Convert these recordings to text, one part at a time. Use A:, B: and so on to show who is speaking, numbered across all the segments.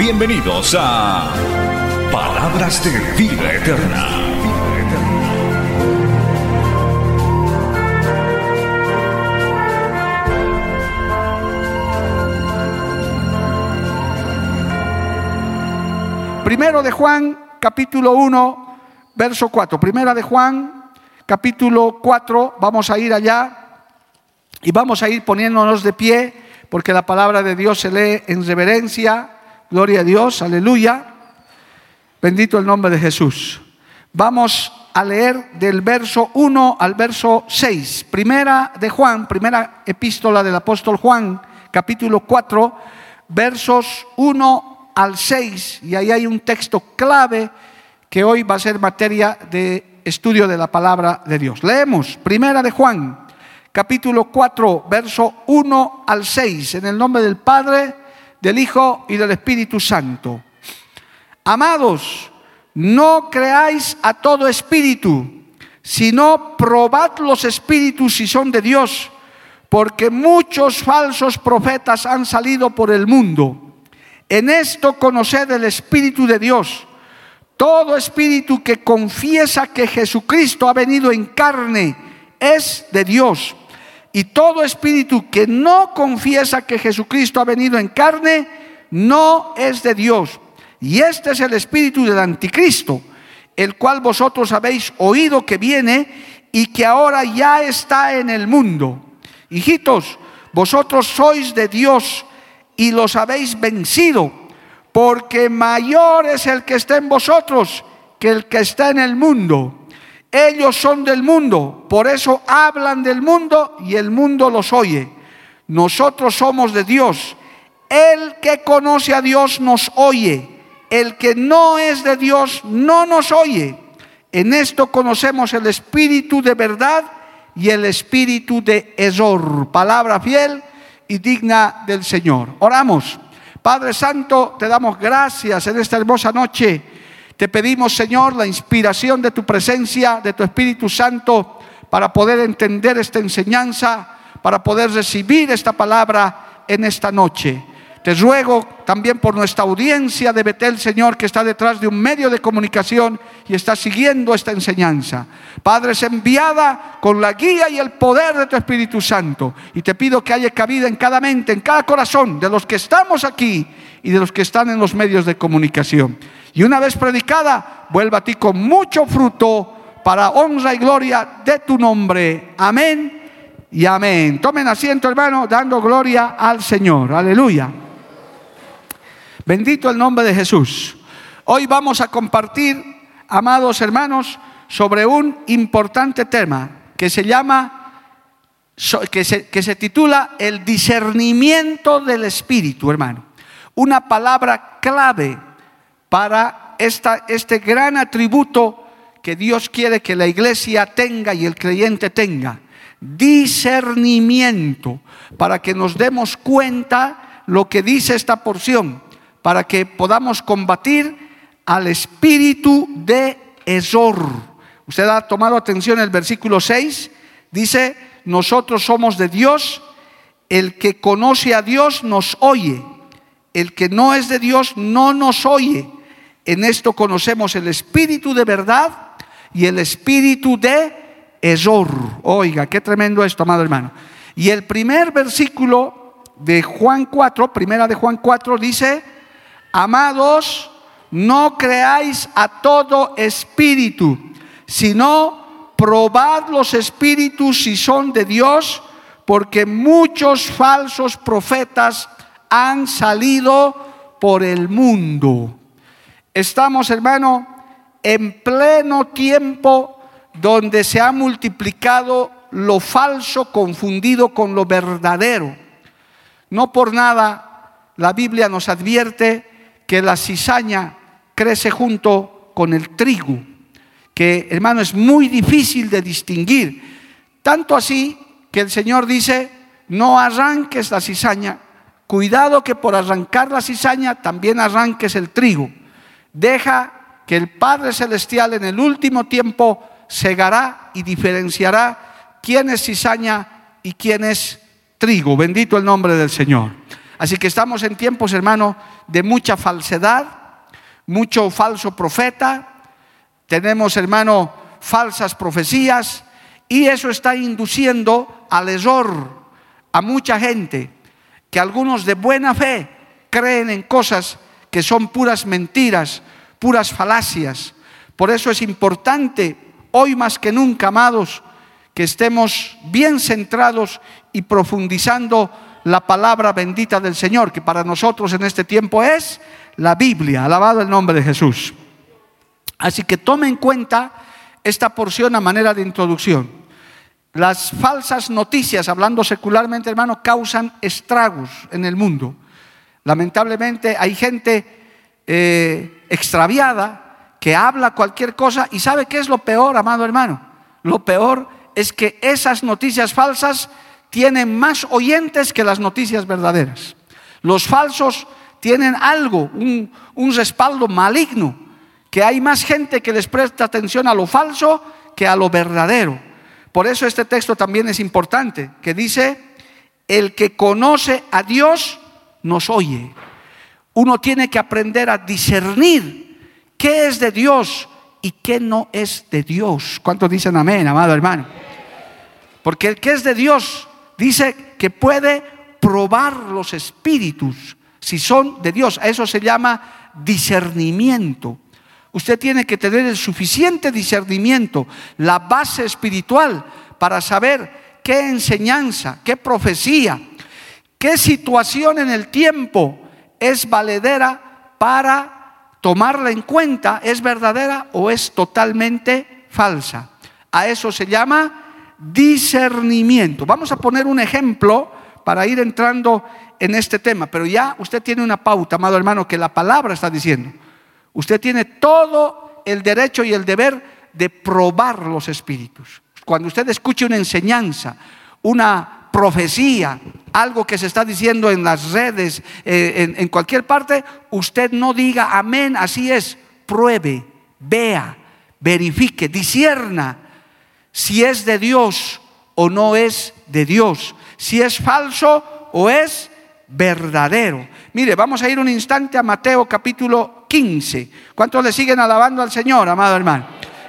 A: Bienvenidos a Palabras de Vida Eterna.
B: Primero de Juan, capítulo 1, verso 4. Primera de Juan, capítulo 4, vamos a ir allá y vamos a ir poniéndonos de pie porque la palabra de Dios se lee en reverencia. Gloria a Dios, aleluya. Bendito el nombre de Jesús. Vamos a leer del verso 1 al verso 6. Primera de Juan, primera epístola del apóstol Juan, capítulo 4, versos 1 al 6. Y ahí hay un texto clave que hoy va a ser materia de estudio de la palabra de Dios. Leemos, primera de Juan, capítulo 4, verso 1 al 6, en el nombre del Padre, del Hijo y del Espíritu Santo. Amados, no creáis a todo espíritu, sino probad los espíritus si son de Dios, porque muchos falsos profetas han salido por el mundo. En esto conoced el Espíritu de Dios. Todo espíritu que confiesa que Jesucristo ha venido en carne es de Dios. Y todo espíritu que no confiesa que Jesucristo ha venido en carne no es de Dios. Y este es el espíritu del anticristo, el cual vosotros habéis oído que viene y que ahora ya está en el mundo. Hijitos, vosotros sois de Dios y los habéis vencido, porque mayor es el que está en vosotros que el que está en el mundo. Ellos son del mundo, por eso hablan del mundo y el mundo los oye. Nosotros somos de Dios. El que conoce a Dios nos oye. El que no es de Dios no nos oye. En esto conocemos el espíritu de verdad y el espíritu de Ezor. Palabra fiel y digna del Señor. Oramos. Padre Santo, te damos gracias en esta hermosa noche te pedimos, Señor, la inspiración de tu presencia, de tu Espíritu Santo, para poder entender esta enseñanza, para poder recibir esta palabra en esta noche. Te ruego también por nuestra audiencia de Betel, Señor, que está detrás de un medio de comunicación y está siguiendo esta enseñanza. Padre, es enviada con la guía y el poder de tu Espíritu Santo. Y te pido que haya cabida en cada mente, en cada corazón de los que estamos aquí y de los que están en los medios de comunicación y una vez predicada, vuelva a ti con mucho fruto para honra y gloria de tu nombre. Amén y amén. Tomen asiento, hermano, dando gloria al Señor. Aleluya. Bendito el nombre de Jesús. Hoy vamos a compartir, amados hermanos, sobre un importante tema que se llama, que se, que se titula el discernimiento del Espíritu, hermano. Una palabra clave para este gran atributo que Dios quiere que la iglesia tenga y el creyente tenga. Discernimiento, para que nos demos cuenta lo que dice esta porción, para que podamos combatir al espíritu de Ezor. Usted ha tomado atención el versículo 6, dice, nosotros somos de Dios, el que conoce a Dios nos oye, el que no es de Dios no nos oye. En esto conocemos el espíritu de verdad y el espíritu de Ezor. Oiga, qué tremendo esto, amado hermano. Y el primer versículo de Juan 4, primera de Juan 4, dice, amados, no creáis a todo espíritu, sino probad los espíritus si son de Dios, porque muchos falsos profetas han salido por el mundo. Estamos, hermano, en pleno tiempo donde se ha multiplicado lo falso confundido con lo verdadero. No por nada la Biblia nos advierte que la cizaña crece junto con el trigo, que hermano es muy difícil de distinguir. Tanto así que el Señor dice, no arranques la cizaña, cuidado que por arrancar la cizaña también arranques el trigo. Deja que el Padre Celestial en el último tiempo segará y diferenciará quién es cizaña y quién es trigo. Bendito el nombre del Señor. Así que estamos en tiempos, hermano, de mucha falsedad, mucho falso profeta. Tenemos, hermano, falsas profecías y eso está induciendo al error a mucha gente que algunos de buena fe creen en cosas que son puras mentiras, puras falacias. Por eso es importante, hoy más que nunca, amados, que estemos bien centrados y profundizando la palabra bendita del Señor, que para nosotros en este tiempo es la Biblia. Alabado el nombre de Jesús. Así que tome en cuenta esta porción a manera de introducción. Las falsas noticias, hablando secularmente, hermano, causan estragos en el mundo. Lamentablemente hay gente eh, extraviada que habla cualquier cosa y sabe qué es lo peor, amado hermano. Lo peor es que esas noticias falsas tienen más oyentes que las noticias verdaderas. Los falsos tienen algo, un, un respaldo maligno, que hay más gente que les presta atención a lo falso que a lo verdadero. Por eso este texto también es importante, que dice, el que conoce a Dios nos oye. Uno tiene que aprender a discernir qué es de Dios y qué no es de Dios. ¿Cuántos dicen amén, amado hermano? Porque el que es de Dios dice que puede probar los espíritus si son de Dios. A eso se llama discernimiento. Usted tiene que tener el suficiente discernimiento, la base espiritual para saber qué enseñanza, qué profecía, qué situación en el tiempo es valedera para tomarla en cuenta, es verdadera o es totalmente falsa. A eso se llama discernimiento. Vamos a poner un ejemplo para ir entrando en este tema, pero ya usted tiene una pauta, amado hermano, que la palabra está diciendo. Usted tiene todo el derecho y el deber de probar los espíritus. Cuando usted escuche una enseñanza, una profecía, algo que se está diciendo en las redes, eh, en, cualquier parte, usted no diga amén, así es. Pruebe, vea, verifique, disierna si es de Dios o no es de Dios, si es falso o es verdadero. Mire, vamos a ir un instante a Mateo capítulo 15. ¿Cuántos le siguen alabando al Señor, amado hermano?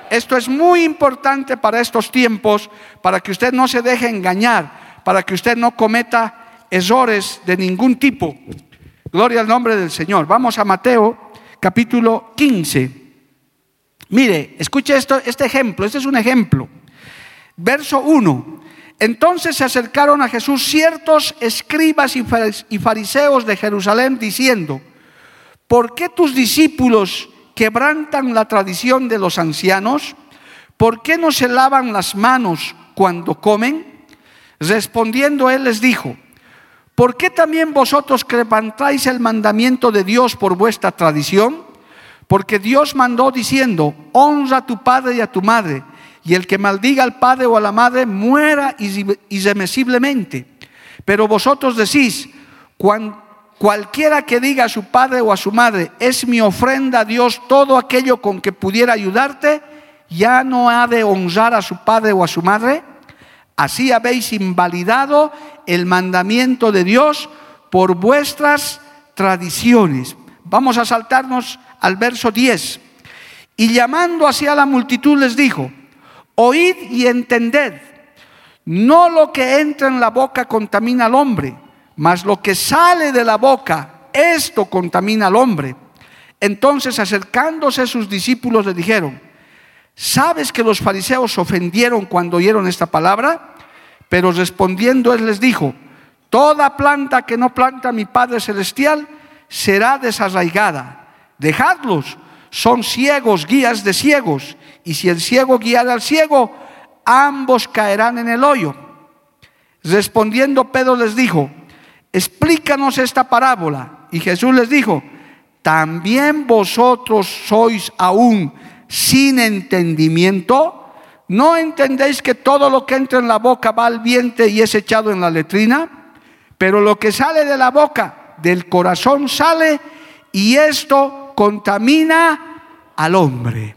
B: Esto es muy importante para estos tiempos, para que usted no se deje engañar, para que usted no cometa errores de ningún tipo. Gloria al nombre del Señor. Vamos a Mateo capítulo 15. Mire, escuche esto, este ejemplo, este es un ejemplo. Verso 1. Entonces se acercaron a Jesús ciertos escribas y fariseos de Jerusalén diciendo, ¿por qué tus discípulos quebrantan la tradición de los ancianos? ¿Por qué no se lavan las manos cuando comen? Respondiendo él les dijo, ¿por qué también vosotros quebrantáis el mandamiento de Dios por vuestra tradición? Porque Dios mandó diciendo, honra a tu padre y a tu madre y el que maldiga al padre o a la madre muera irremisiblemente. Pero vosotros decís, cualquiera que diga a su padre o a su madre, es mi ofrenda a Dios todo aquello con que pudiera ayudarte, ya no ha de honrar a su padre o a su madre. Así habéis invalidado el mandamiento de Dios por vuestras tradiciones. Vamos a saltarnos al verso 10. Y llamando hacia la multitud les dijo, Oíd y entended, no lo que entra en la boca contamina al hombre, mas lo que sale de la boca, esto contamina al hombre. Entonces acercándose sus discípulos le dijeron, ¿sabes que los fariseos ofendieron cuando oyeron esta palabra? Pero respondiendo él les dijo, toda planta que no planta mi Padre Celestial será desarraigada. Dejadlos, son ciegos, guías de ciegos y si el ciego guiara al ciego, ambos caerán en el hoyo. Respondiendo Pedro les dijo, explícanos esta parábola. Y Jesús les dijo, ¿también vosotros sois aún sin entendimiento? ¿No entendéis que todo lo que entra en la boca va al vientre y es echado en la letrina? Pero lo que sale de la boca, del corazón sale y esto contamina al hombre.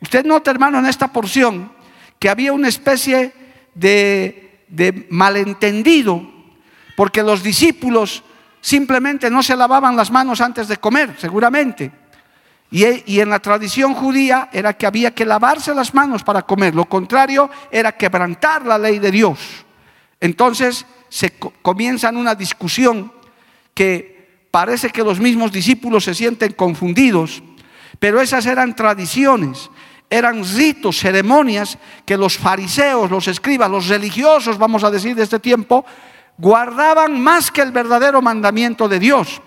B: Usted nota, hermano, en esta porción que había una especie de, de malentendido, porque los discípulos simplemente no se lavaban las manos antes de comer, seguramente. Y, en la tradición judía era que había que lavarse las manos para comer, lo contrario era quebrantar la ley de Dios. Entonces se comienza una discusión que parece que los mismos discípulos se sienten confundidos, pero esas eran tradiciones, eran ritos, ceremonias que los fariseos, los escribas, los religiosos, vamos a decir, de este tiempo, guardaban más que el verdadero mandamiento de Dios.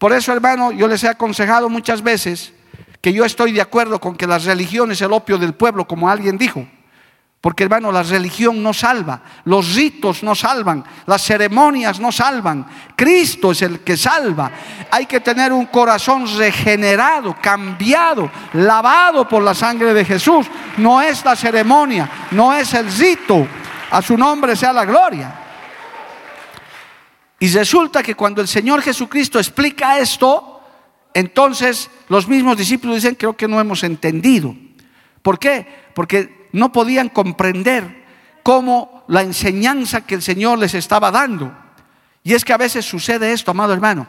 B: Por eso, hermano, yo les he aconsejado muchas veces que yo estoy de acuerdo con que la religión es el opio del pueblo, como alguien dijo. Porque, hermano, la religión no salva, los ritos no salvan, las ceremonias no salvan. Cristo es el que salva. Hay que tener un corazón regenerado, cambiado, lavado por la sangre de Jesús. No es la ceremonia, no es el rito. A su nombre sea la gloria. Y resulta que cuando el Señor Jesucristo explica esto, entonces los mismos discípulos dicen, creo que no hemos entendido. ¿Por qué? Porque no podían comprender cómo la enseñanza que el Señor les estaba dando. Y es que a veces sucede esto, amado hermano.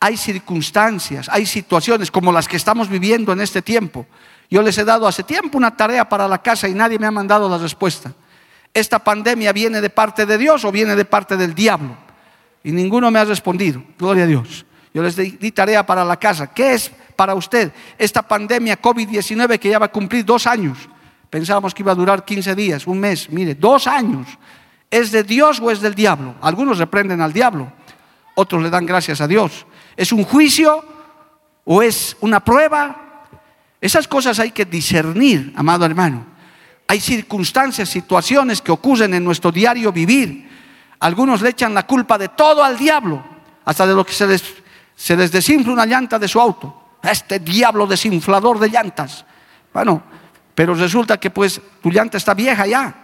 B: Hay circunstancias, hay situaciones como las que estamos viviendo en este tiempo. Yo les he dado hace tiempo una tarea para la casa y nadie me ha mandado la respuesta. ¿Esta pandemia viene de parte de Dios o viene de parte del diablo? Y ninguno me ha respondido. Gloria a Dios. Yo les di, tarea para la casa. ¿Qué es para usted esta pandemia COVID-19 que ya va a cumplir dos años? Pensábamos que iba a durar 15 días, un mes. Mire, dos años. ¿Es de Dios o es del diablo? Algunos reprenden al diablo, otros le dan gracias a Dios. ¿Es un juicio o es una prueba? Esas cosas hay que discernir, amado hermano. Hay circunstancias, situaciones que ocurren en nuestro diario vivir algunos le echan la culpa de todo al diablo, hasta de lo que se les, se les desinfla una llanta de su auto. Este diablo desinflador de llantas. Bueno, pero resulta que pues tu llanta está vieja ya.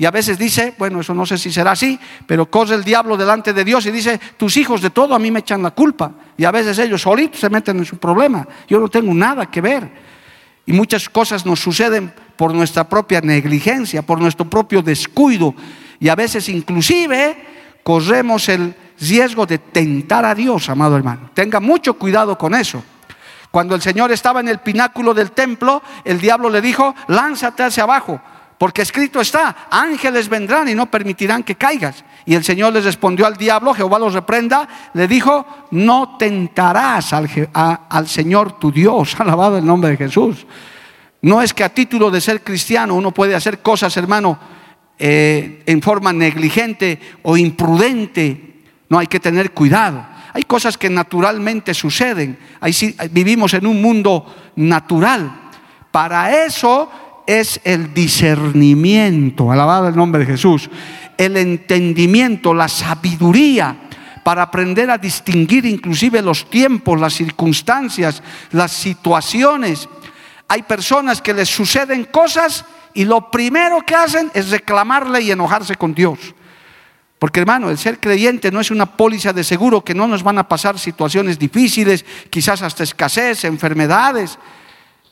B: Y a veces dice, bueno, eso no sé si será así, pero corre el diablo delante de Dios y dice, tus hijos de todo a mí me echan la culpa. Y a veces ellos solitos se meten en su problema. Yo no tengo nada que ver. Y muchas cosas nos suceden por nuestra propia negligencia, por nuestro propio descuido y a veces inclusive corremos el riesgo de tentar a Dios, amado hermano. Tenga mucho cuidado con eso. Cuando el Señor estaba en el pináculo del templo, el diablo le dijo, lánzate hacia abajo, porque escrito está, ángeles vendrán y no permitirán que caigas. Y el Señor les respondió al diablo, Jehová los reprenda, le dijo, no tentarás al, al Señor tu Dios, alabado el nombre de Jesús. No es que a título de ser cristiano uno puede hacer cosas, hermano, eh, en forma negligente o imprudente. No hay que tener cuidado. Hay cosas que naturalmente suceden. vivimos en un mundo natural. Para eso es el discernimiento, alabado el nombre de Jesús, el entendimiento, la sabiduría para aprender a distinguir inclusive los tiempos, las circunstancias, las situaciones. Hay personas que les suceden cosas y lo primero que hacen es reclamarle y enojarse con Dios. Porque hermano, el ser creyente no es una póliza de seguro que no nos van a pasar situaciones difíciles, quizás hasta escasez, enfermedades.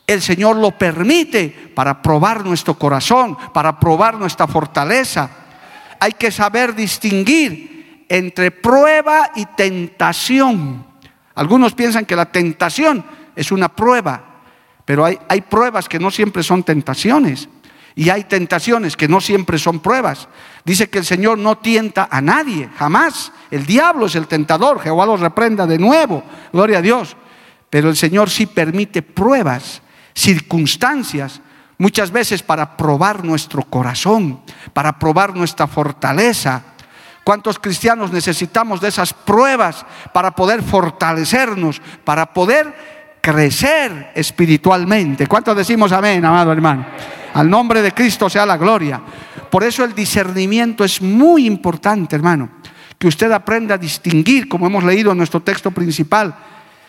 B: El Señor lo permite para probar nuestro corazón, para probar nuestra fortaleza. Hay que saber distinguir entre prueba y tentación. Algunos piensan que la tentación es una prueba, pero hay, pruebas que no siempre son tentaciones. Y hay tentaciones que no siempre son pruebas. Dice que el Señor no tienta a nadie, jamás. El diablo es el tentador, Jehová lo reprenda de nuevo, gloria a Dios. Pero el Señor sí permite pruebas, circunstancias, muchas veces para probar nuestro corazón, para probar nuestra fortaleza. ¿Cuántos cristianos necesitamos de esas pruebas para poder fortalecernos, para poder crecer espiritualmente? ¿Cuántos decimos amén, amado hermano? Al nombre de Cristo sea la gloria. Por eso el discernimiento es muy importante, hermano. Que usted aprenda a distinguir, como hemos leído en nuestro texto principal,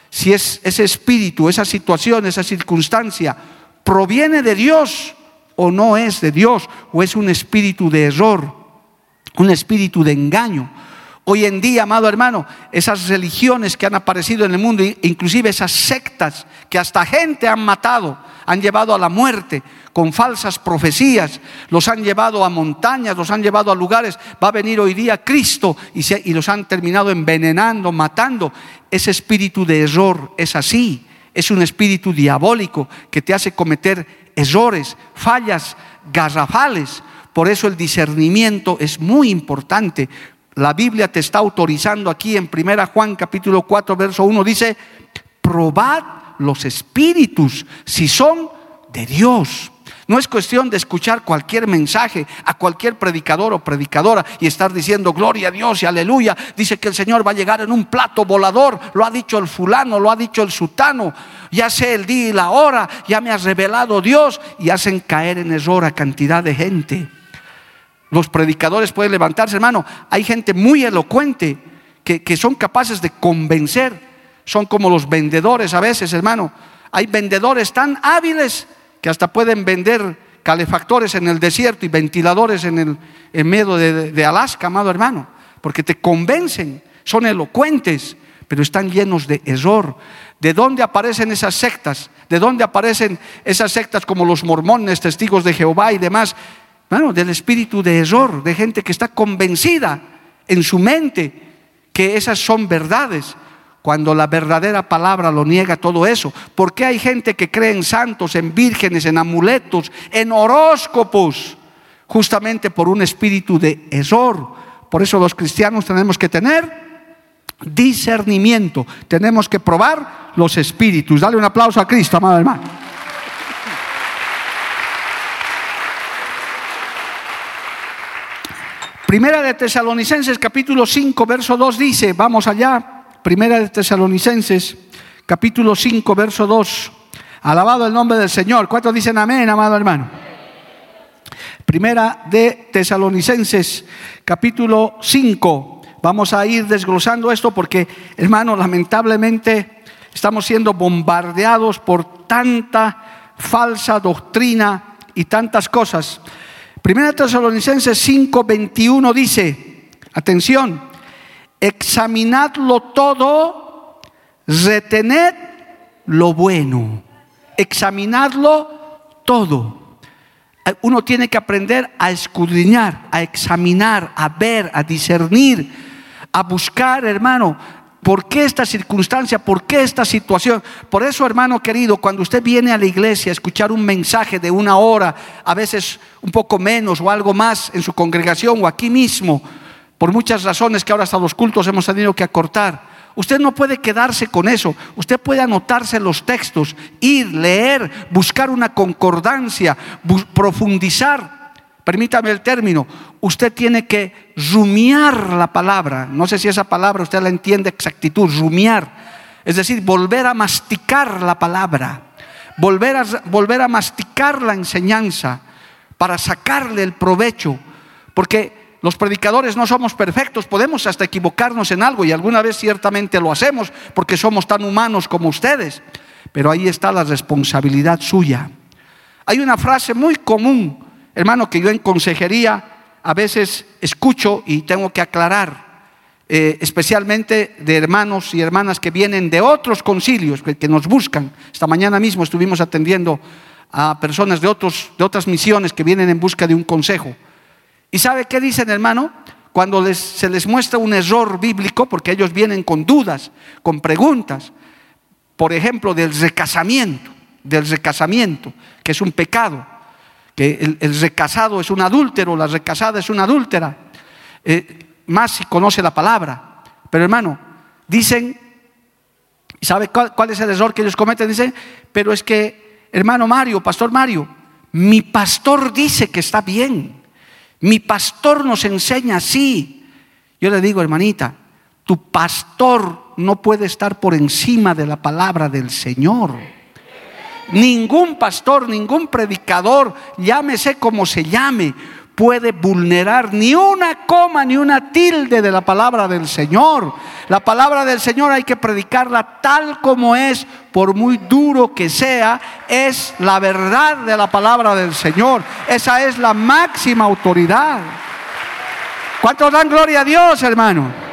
B: si es, ese espíritu, esa situación, esa circunstancia proviene de Dios o no es de Dios, o es un espíritu de error, un espíritu de engaño. Hoy en día, amado hermano, esas religiones que han aparecido en el mundo, inclusive esas sectas que hasta gente han matado, han llevado a la muerte con falsas profecías, los han llevado a montañas, los han llevado a lugares. Va a venir hoy día Cristo y, y los han terminado envenenando, matando. Ese espíritu de error es así, es un espíritu diabólico que te hace cometer errores, fallas garrafales. Por eso el discernimiento es muy importante. La Biblia te está autorizando aquí en 1 Juan capítulo 4 verso 1 dice, probad los espíritus si son de Dios. No es cuestión de escuchar cualquier mensaje a cualquier predicador o predicadora y estar diciendo gloria a Dios y aleluya. Dice que el Señor va a llegar en un plato volador. Lo ha dicho el fulano, lo ha dicho el sutano. Ya sé el día y la hora, ya me ha revelado Dios y hacen caer en error a cantidad de gente. Los predicadores pueden levantarse, hermano. Hay gente muy elocuente que, que son capaces de convencer. Son como los vendedores a veces, hermano. Hay vendedores tan hábiles que hasta pueden vender calefactores en el desierto y ventiladores en el en medio de, Alaska, amado hermano, porque te convencen, son elocuentes, pero están llenos de error. ¿De dónde aparecen esas sectas? ¿De dónde aparecen esas sectas como los mormones, testigos de Jehová y demás? Bueno, del espíritu de error, de gente que está convencida en su mente que esas son verdades cuando la verdadera palabra lo niega todo eso? ¿Por qué hay gente que cree en santos, en vírgenes, en amuletos, en horóscopos? Justamente por un espíritu de error. Por eso los cristianos tenemos que tener discernimiento. Tenemos que probar los espíritus. Dale un aplauso a Cristo, amado hermano. Primera de Tesalonicenses capítulo 5, verso 2 dice, vamos allá, Primera de Tesalonicenses, capítulo 5, verso 2. Alabado el nombre del Señor. ¿Cuántos dicen amén, amado hermano? Primera de Tesalonicenses, capítulo 5. Vamos a ir desglosando esto porque, hermano, lamentablemente estamos siendo bombardeados por tanta falsa doctrina y tantas cosas. Primera Tesalonicenses 5, 21 dice, atención, examinadlo todo, retened lo bueno, examinadlo todo. Eh, uno tiene que aprender a escudriñar, a examinar, a ver, a discernir, a buscar, hermano, ¿Por qué esta circunstancia? ¿Por qué esta situación? Por eso, hermano querido, cuando usted viene a la iglesia a escuchar un mensaje de una hora, a veces un poco menos o algo más en su congregación o aquí mismo, por muchas razones que ahora hasta los cultos hemos tenido que acortar. Usted no puede quedarse con eso. Usted puede anotarse los textos, ir, leer, buscar una concordancia, profundizar. Permítame el término. Usted tiene que rumiar la palabra. No sé si esa palabra usted la entiende exactitud, rumiar. Es decir, volver a masticar la palabra. Volver a, volver a masticar la enseñanza para sacarle el provecho. Porque los predicadores no somos perfectos, podemos hasta equivocarnos en algo y alguna vez ciertamente lo hacemos porque somos tan humanos como ustedes, pero ahí está la responsabilidad suya. Hay una frase muy común, hermano, que yo en consejería a veces escucho y tengo que aclarar, eh, especialmente de hermanos y hermanas que vienen de otros concilios, que, nos buscan. Esta mañana mismo estuvimos atendiendo a personas de, otros, de otras misiones que vienen en busca de un consejo. ¿Y sabe qué dicen, hermano? Cuando se les muestra un error bíblico, porque ellos vienen con dudas, con preguntas, por ejemplo, del recasamiento, del recasamiento, que es un pecado, que el, recasado es un adúltero, la recasada es una adúltera, eh, más si conoce la palabra. Pero hermano, dicen, ¿sabe cuál, cuál es el error que ellos cometen? Dicen, pero es que, hermano Mario, pastor Mario, mi pastor dice que está bien. Mi pastor nos enseña así. Yo le digo, hermanita, tu pastor no puede estar por encima de la palabra del Señor. Ningún pastor, ningún predicador, llámese como se llame, puede vulnerar ni una coma ni una tilde de la palabra del Señor. La palabra del Señor hay que predicarla tal como es, por muy duro que sea, es la verdad de la palabra del Señor. Esa es la máxima autoridad. ¿Cuántos dan gloria a Dios, hermano?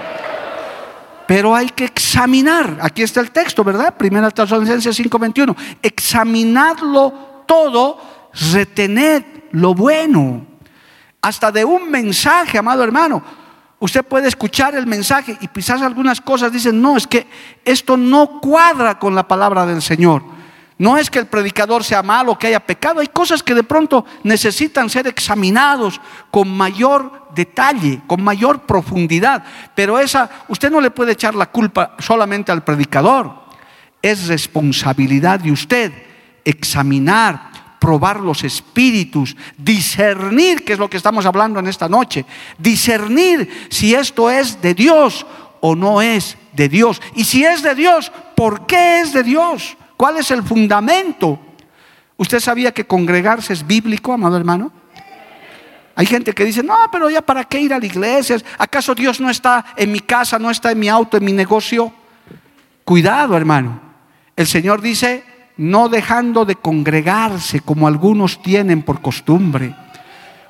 B: Pero hay que examinar, aquí está el texto, ¿verdad? Primera Tesalonicenses 5:21. Examinadlo todo, retened lo bueno hasta de un mensaje, amado hermano. Usted puede escuchar el mensaje y quizás algunas cosas dicen, no, es que esto no cuadra con la palabra del Señor. No es que el predicador sea malo, que haya pecado. Hay cosas que de pronto necesitan ser examinados con mayor detalle, con mayor profundidad. Pero esa, usted no le puede echar la culpa solamente al predicador. Es responsabilidad de usted examinar, probar los espíritus, discernir, que es lo que estamos hablando en esta noche, discernir si esto es de Dios o no es de Dios. Y si es de Dios, ¿por qué es de Dios? ¿Cuál es el fundamento? ¿Usted sabía que congregarse es bíblico, amado hermano? Hay gente que dice, no, pero ya para qué ir a la iglesia? ¿Acaso Dios no está en mi casa, no está en mi auto, en mi negocio? Cuidado, hermano. El Señor dice, no dejando de congregarse como algunos tienen por costumbre.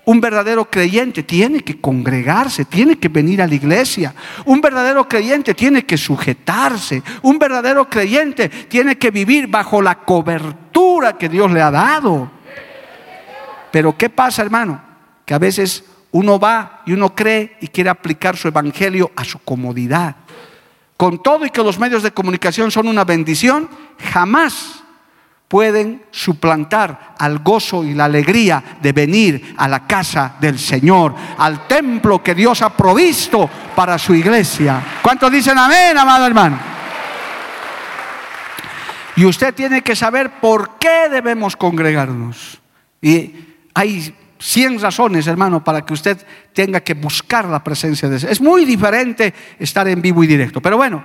B: Un verdadero creyente tiene que congregarse, tiene que venir a la iglesia. Un verdadero creyente tiene que sujetarse. Un verdadero creyente tiene que vivir bajo la cobertura que Dios le ha dado. Pero ¿qué pasa, hermano? Que a veces uno va y uno cree y quiere aplicar su evangelio a su comodidad. Con todo y que los medios de comunicación son una bendición, jamás pueden suplantar al gozo y la alegría de venir a la casa del Señor, al templo que Dios ha provisto para su iglesia. ¿Cuántos dicen amén, amado hermano? Y usted tiene que saber por qué debemos congregarnos. Y hay 100 razones, hermano, para que usted tenga que buscar la presencia de Dios. Es muy diferente estar en vivo y directo. Pero bueno,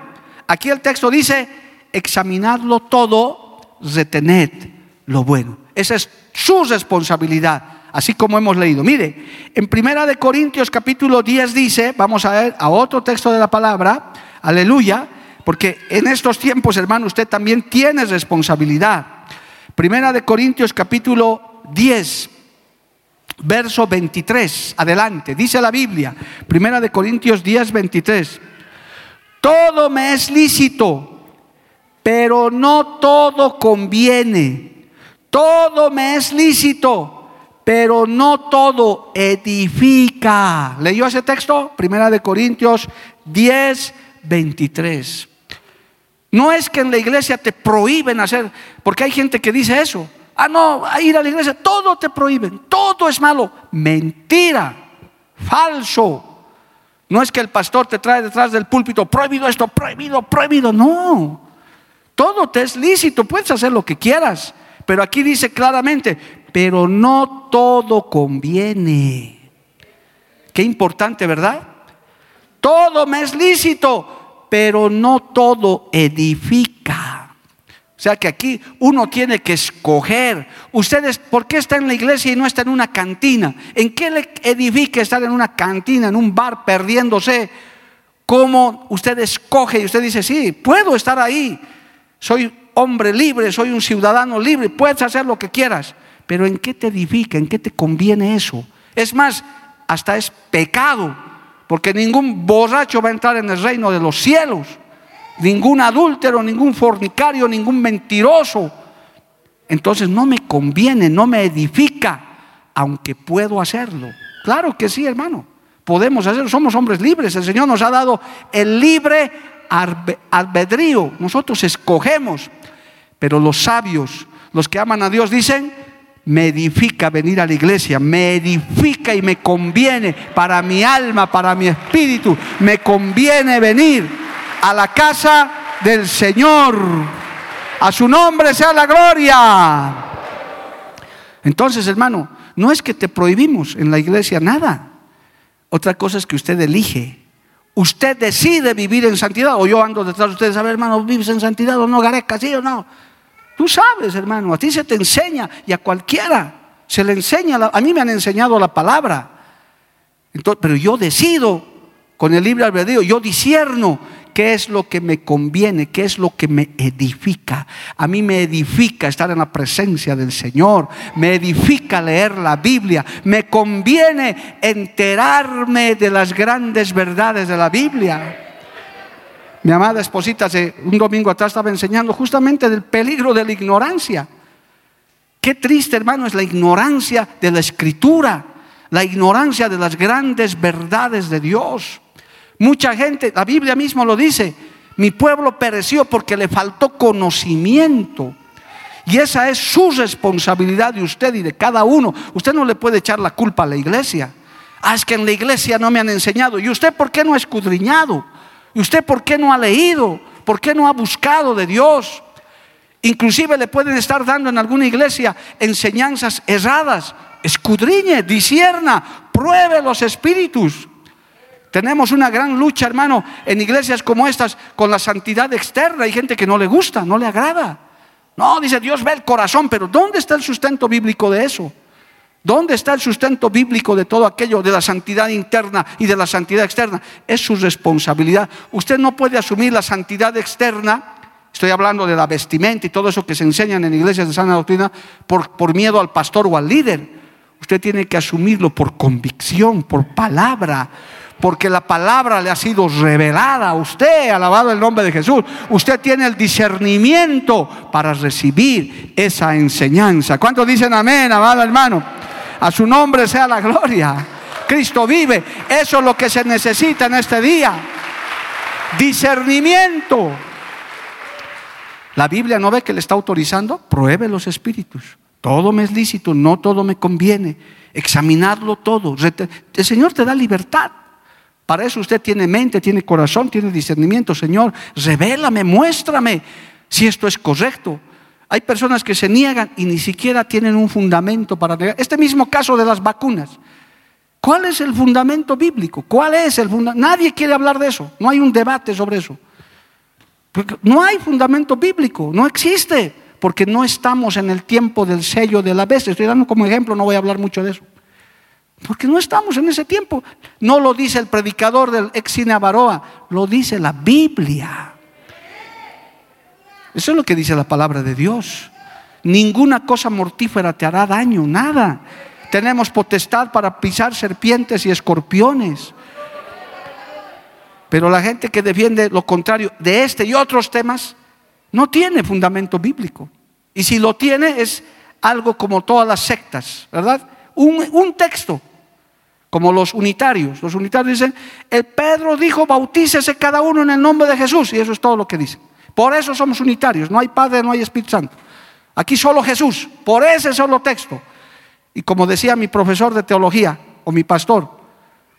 B: aquí el texto dice, examinadlo todo retened lo bueno. Esa es su responsabilidad, así como hemos leído. Mire, en Primera de Corintios capítulo 10 dice, vamos a ver a otro texto de la palabra, aleluya, porque en estos tiempos, hermano, usted también tiene responsabilidad. Primera de Corintios capítulo 10, verso 23, adelante, dice la Biblia, Primera de Corintios 10, 23. Todo me es lícito pero no todo conviene. Todo me es lícito, pero no todo edifica. ¿Leyó ese texto? Primera de Corintios 10, 23. No es que en la iglesia te prohíben hacer, porque hay gente que dice eso. Ah, no, a ir a la iglesia, todo te prohíben, todo es malo. Mentira, falso. No es que el pastor te trae detrás del púlpito, prohibido esto, prohibido, prohibido. No, todo te es lícito, puedes hacer lo que quieras. Pero aquí dice claramente, pero no todo conviene. Qué importante, ¿verdad? Todo me es lícito, pero no todo edifica. O sea que aquí uno tiene que escoger. Ustedes, ¿por qué está en la iglesia y no está en una cantina? ¿En qué le edifica estar en una cantina, en un bar, perdiéndose? ¿Cómo usted escoge y usted dice, sí, puedo estar ahí? Soy hombre libre, soy un ciudadano libre, puedes hacer lo que quieras, pero ¿en qué te edifica? ¿En qué te conviene eso? Es más, hasta es pecado, porque ningún borracho va a entrar en el reino de los cielos, ningún adúltero, ningún fornicario, ningún mentiroso. Entonces no me conviene, no me edifica, aunque puedo hacerlo. Claro que sí, hermano. Podemos hacerlo, somos hombres libres. El Señor nos ha dado el libre albedrío, nosotros escogemos, pero los sabios, los que aman a Dios, dicen, me edifica venir a la iglesia, me edifica y me conviene para mi alma, para mi espíritu, me conviene venir a la casa del Señor. A su nombre sea la gloria. Entonces, hermano, no es que te prohibimos en la iglesia nada. Otra cosa es que usted elige Usted decide vivir en santidad. O yo ando detrás de ustedes, a ver, hermano, ¿vives en santidad o no, Gareca, sí o no? Tú sabes, hermano, a ti se te enseña y a cualquiera se le enseña. A mí me han enseñado la palabra. pero yo decido con el libre albedrío, yo disierno qué es lo que me conviene, qué es lo que me edifica. A mí me edifica estar en la presencia del Señor, me edifica leer la Biblia, me conviene enterarme de las grandes verdades de la Biblia. Mi amada esposita, hace un domingo atrás estaba enseñando justamente del peligro de la ignorancia. Qué triste, hermano, es la ignorancia de la escritura, la ignorancia de las grandes verdades de Dios. Mucha gente, la Biblia mismo lo dice, mi pueblo pereció porque le faltó conocimiento. Y esa es su responsabilidad de usted y de cada uno. Usted no le puede echar la culpa a la iglesia. Ah, es que en la iglesia no me han enseñado. ¿Y usted por qué no ha escudriñado? ¿Y usted por qué no ha leído? ¿Por qué no ha buscado de Dios? Inclusive le pueden estar dando en alguna iglesia enseñanzas erradas. Escudriñe, disierna, pruebe los espíritus. Tenemos una gran lucha, hermano, en iglesias como estas con la santidad externa. Hay gente que no le gusta, no le agrada. No, dice Dios ve el corazón, pero ¿dónde está el sustento bíblico de eso? ¿Dónde está el sustento bíblico de todo aquello, de la santidad interna y de la santidad externa? Es su responsabilidad. Usted no puede asumir la santidad externa, estoy hablando de la vestimenta y todo eso que se enseñan en iglesias de sana doctrina, por, por miedo al pastor o al líder. Usted tiene que asumirlo por convicción, por palabra, porque la palabra le ha sido revelada a usted, alabado el nombre de Jesús. Usted tiene el discernimiento para recibir esa enseñanza. ¿Cuántos dicen amén, amado hermano? A su nombre sea la gloria. Cristo vive. Eso es lo que se necesita en este día. Discernimiento. La Biblia no ve que le está autorizando, pruebe los espíritus. Todo me es lícito, no todo me conviene. Examinarlo todo. El Señor te da libertad. Para eso usted tiene mente, tiene corazón, tiene discernimiento. Señor, revélame, muéstrame si esto es correcto. Hay personas que se niegan y ni siquiera tienen un fundamento para negar. Este mismo caso de las vacunas. ¿Cuál es el fundamento bíblico? ¿Cuál es el fundamento? Nadie quiere hablar de eso. No hay un debate sobre eso. no hay fundamento bíblico, no existe, porque no estamos en el tiempo del sello de la bestia. Estoy dando como ejemplo, no voy a hablar mucho de eso. Porque no estamos en ese tiempo. No lo dice el predicador del ex Baroa, lo dice la Biblia. Eso es lo que dice la palabra de Dios. Ninguna cosa mortífera te hará daño, nada. Tenemos potestad para pisar serpientes y escorpiones. Pero la gente que defiende lo contrario de este y otros temas no tiene fundamento bíblico. Y si lo tiene es algo como todas las sectas, ¿verdad? Un, un texto como los unitarios. Los unitarios dicen, el Pedro dijo, bautícese cada uno en el nombre de Jesús. Y eso es todo lo que dice. Por eso somos unitarios. No hay Padre, no hay Espíritu Santo. Aquí solo Jesús. Por ese solo texto. Y como decía mi profesor de teología o mi pastor,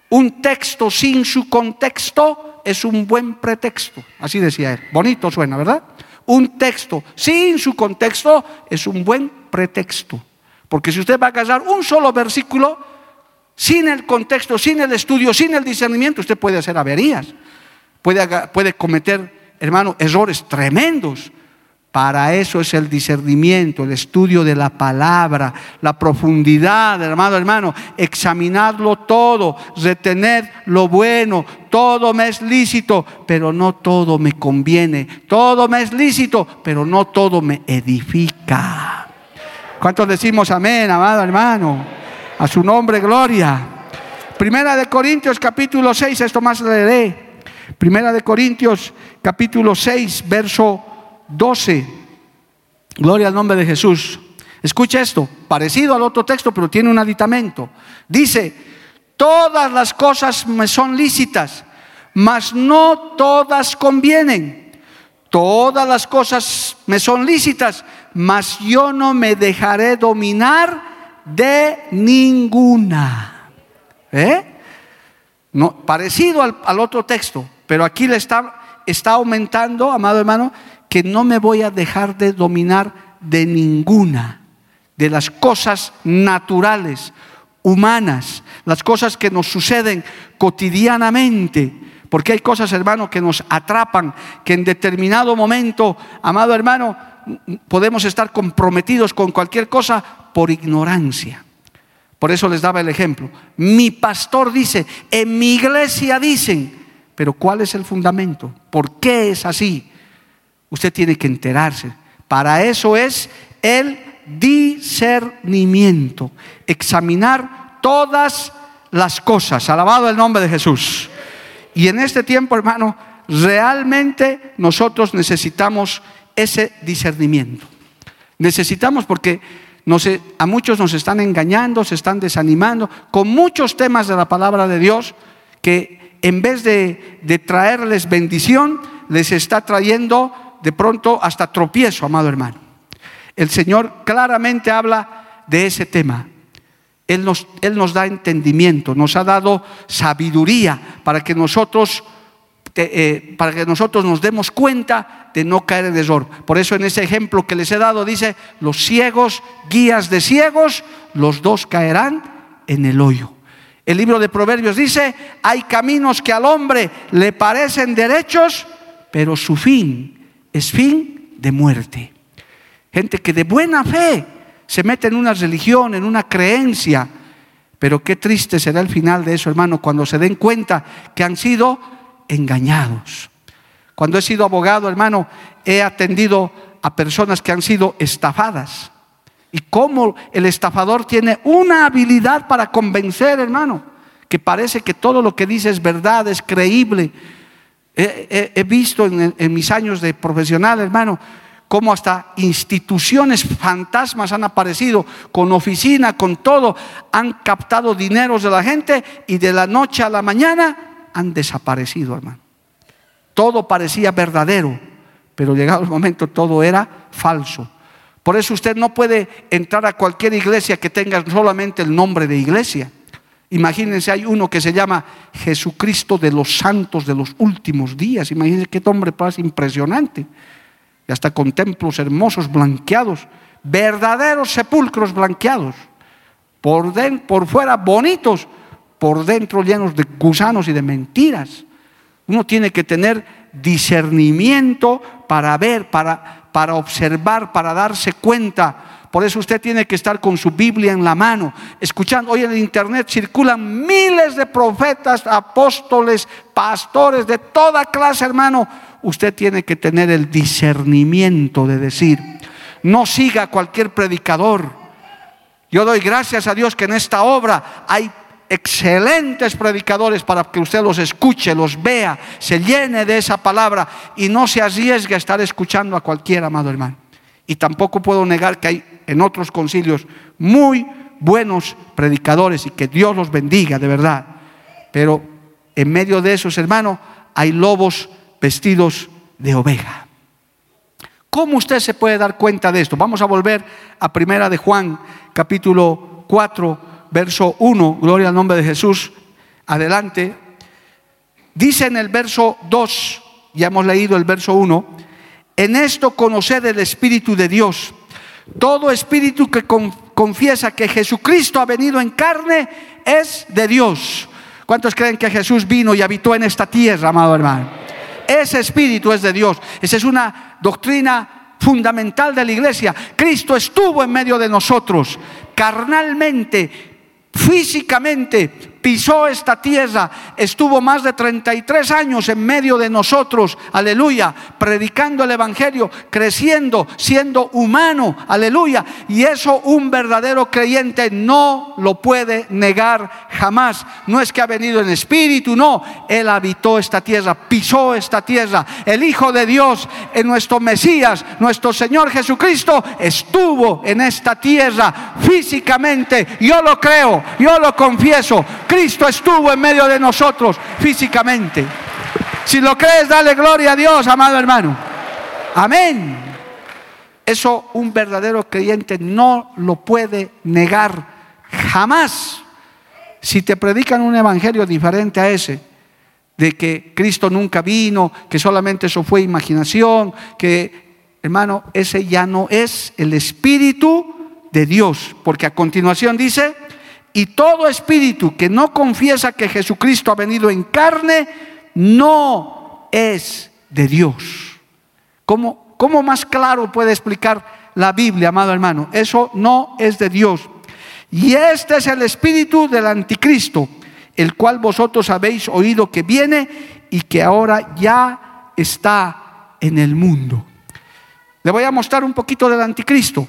B: un texto sin su contexto es un buen pretexto. Así decía él. Bonito suena, ¿verdad? Un texto sin su contexto es un buen pretexto. Porque si usted va a casar un solo versículo, sin el contexto, sin el estudio, sin el discernimiento, usted puede hacer averías. Puede, cometer, hermano, errores tremendos. Para eso es el discernimiento, el estudio de la palabra, la profundidad, hermano, hermano, examinarlo todo, retener lo bueno, todo me es lícito, pero no todo me conviene, todo me es lícito, pero no todo me edifica. ¿Cuántos decimos amén, amado hermano? A su nombre, gloria. Primera de Corintios capítulo 6, esto más leeré. Primera de Corintios capítulo 6, verso 12. Gloria al nombre de Jesús. Escucha esto, parecido al otro texto, pero tiene un aditamento. Dice, todas las cosas me son lícitas, mas no todas convienen. Todas las cosas me son lícitas, mas yo no me dejaré dominar de ninguna. ¿Eh? No, parecido al, otro texto, pero aquí le está, está aumentando, amado hermano, que no me voy a dejar de dominar de ninguna de las cosas naturales, humanas, las cosas que nos suceden cotidianamente. Porque hay cosas, hermano, que nos atrapan, que en determinado momento, amado hermano, podemos estar comprometidos con cualquier cosa por ignorancia, Por eso les daba el ejemplo. Mi pastor dice, en mi iglesia dicen, pero ¿cuál es el fundamento? ¿Por qué es así? Usted tiene que enterarse. Para eso es el discernimiento, examinar todas las cosas. Alabado el nombre de Jesús. Y en este tiempo, hermano, realmente nosotros necesitamos ese discernimiento. Necesitamos porque a muchos nos están engañando, se están desanimando con muchos temas de la palabra de Dios que en vez de, de traerles bendición, les está trayendo de pronto hasta tropiezo, amado hermano. El Señor claramente habla de ese tema. Él nos, da entendimiento, nos ha dado sabiduría para que nosotros eh, para que nosotros nos demos cuenta de no caer en error. Por eso en ese ejemplo que les he dado dice, los ciegos, guías de ciegos, los dos caerán en el hoyo. El libro de Proverbios dice, hay caminos que al hombre le parecen derechos, pero su fin es fin de muerte. Gente que de buena fe se mete en una religión, en una creencia, pero qué triste será el final de eso, hermano, cuando se den cuenta que han sido engañados. Cuando he sido abogado, hermano, he atendido a personas que han sido estafadas. Y cómo el estafador tiene una habilidad para convencer, hermano, que parece que todo lo que dice es verdad, es creíble. He, visto en, en mis años de profesional, hermano, cómo hasta instituciones fantasmas han aparecido, con oficina, con todo, han captado dineros de la gente y de la noche a la mañana han desaparecido, hermano. Todo parecía verdadero, pero llegado el momento todo era falso. Por eso usted no puede entrar a cualquier iglesia que tenga solamente el nombre de iglesia. Imagínense, hay uno que se llama Jesucristo de los Santos de los últimos días. Imagínense qué nombre parece impresionante. Hasta con templos hermosos, blanqueados, verdaderos sepulcros blanqueados. Por, dentro, por fuera bonitos, por dentro llenos de gusanos y de mentiras. Uno tiene que tener discernimiento para ver, para, para observar, para darse cuenta. Por eso usted tiene que estar con su Biblia en la mano, escuchando. Hoy en el Internet circulan miles de profetas, apóstoles, pastores, de toda clase, hermano. Usted tiene que tener el discernimiento de decir, no siga cualquier predicador. Yo doy gracias a Dios que en esta obra hay excelentes predicadores para que usted los escuche, los vea, se llene de esa palabra y no se arriesgue a estar escuchando a cualquier amado hermano. Y tampoco puedo negar que hay en otros concilios muy buenos predicadores y que Dios los bendiga de verdad. Pero en medio de esos, hermanos, hay lobos vestidos de oveja. ¿Cómo usted se puede dar cuenta de esto? Vamos a volver a Primera de Juan, capítulo 4, verso 1, gloria al nombre de Jesús, adelante, dice en el verso 2, ya hemos leído el verso 1, en esto conoced el Espíritu de Dios. Todo espíritu que confiesa que Jesucristo ha venido en carne es de Dios. ¿Cuántos creen que Jesús vino y habitó en esta tierra, amado hermano? Ese espíritu es de Dios. Esa es una doctrina fundamental de la iglesia. Cristo estuvo en medio de nosotros, carnalmente, físicamente pisó esta tierra, estuvo más de 33 años en medio de nosotros, aleluya, predicando el Evangelio, creciendo, siendo humano, aleluya. Y eso un verdadero creyente no lo puede negar jamás. No es que ha venido en espíritu, no, Él habitó esta tierra, pisó esta tierra. El Hijo de Dios, en nuestro Mesías, nuestro Señor Jesucristo, estuvo en esta tierra físicamente. Yo lo creo, yo lo confieso. Cristo estuvo en medio de nosotros físicamente. Si lo crees, dale gloria a Dios, amado hermano. Amén. Eso un verdadero creyente no lo puede negar jamás. Si te predican un evangelio diferente a ese, de que Cristo nunca vino, que solamente eso fue imaginación, que, hermano, ese ya no es el Espíritu de Dios, porque a continuación dice, y todo espíritu que no confiesa que Jesucristo ha venido en carne, no es de Dios. ¿Cómo, cómo más claro puede explicar la Biblia, amado hermano? Eso no es de Dios. Y este es el espíritu del anticristo, el cual vosotros habéis oído que viene y que ahora ya está en el mundo. Le voy a mostrar un poquito del anticristo.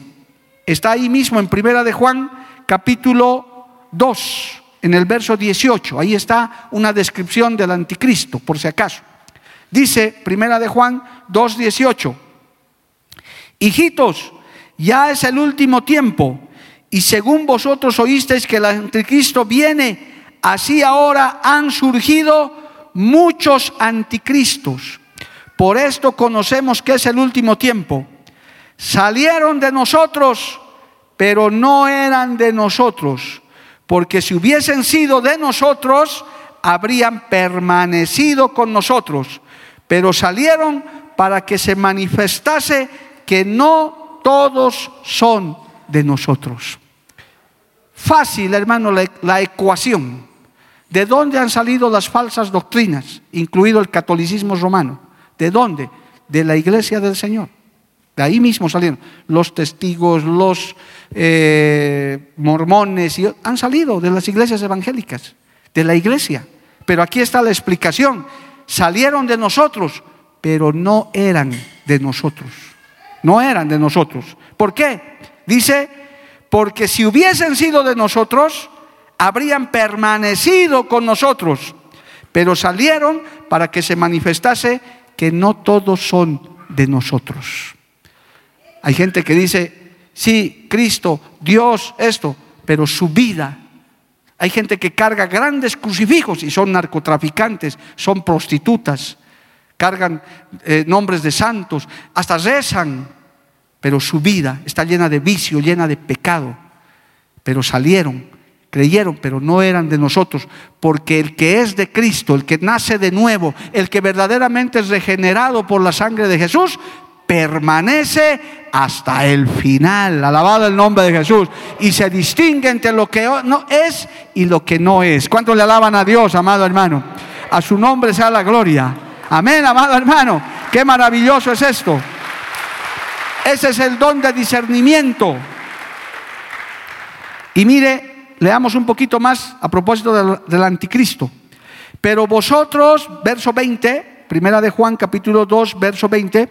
B: Está ahí mismo en Primera de Juan, capítulo 2, en el verso 18. Ahí está una descripción del anticristo, por si acaso. Dice Primera de Juan 2, 18. Hijitos, ya es el último tiempo, y según vosotros oísteis que el anticristo viene, así ahora han surgido muchos anticristos. Por esto conocemos que es el último tiempo. Salieron de nosotros, pero no eran de nosotros, porque si hubiesen sido de nosotros, habrían permanecido con nosotros, pero salieron para que se manifestase que no todos son de nosotros. Fácil, hermano, la, ecuación. ¿De dónde han salido las falsas doctrinas, incluido el catolicismo romano? ¿De dónde? De la iglesia del Señor. De ahí mismo salieron los testigos, los eh, mormones, y han salido de las iglesias evangélicas, de la iglesia. Pero aquí está la explicación. Salieron de nosotros, pero no eran de nosotros. No eran de nosotros. ¿Por qué? Dice, porque si hubiesen sido de nosotros, habrían permanecido con nosotros, pero salieron para que se manifestase que no todos son de nosotros. Hay gente que dice, sí, Cristo, Dios, esto, pero su vida. Hay gente que carga grandes crucifijos y son narcotraficantes, son prostitutas, cargan eh, nombres de santos, hasta rezan, pero su vida está llena de vicio, llena de pecado. Pero salieron, creyeron, pero no eran de nosotros, porque el que es de Cristo, el que nace de nuevo, el que verdaderamente es regenerado por la sangre de Jesús, permanece hasta el final. Alabado el nombre de Jesús. Y se distingue entre lo que no es y lo que no es. ¿Cuántos le alaban a Dios, amado hermano? A su nombre sea la gloria. Amén, amado hermano. Qué maravilloso es esto. Ese es el don de discernimiento. Y mire, leamos un poquito más a propósito del, del, anticristo. Pero vosotros, verso 20, primera de Juan capítulo 2, verso 20,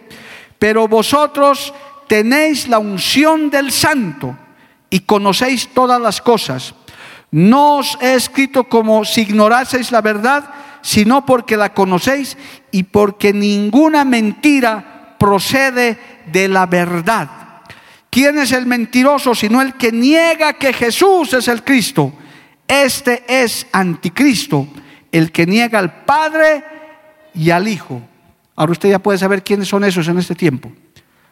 B: pero vosotros tenéis la unción del santo y conocéis todas las cosas. No os he escrito como si ignoraseis la verdad, sino porque la conocéis y porque ninguna mentira procede de la verdad. ¿Quién es el mentiroso sino el que niega que Jesús es el Cristo? Este es anticristo, el que niega al Padre y al Hijo. Ahora usted ya puede saber quiénes son esos en este tiempo.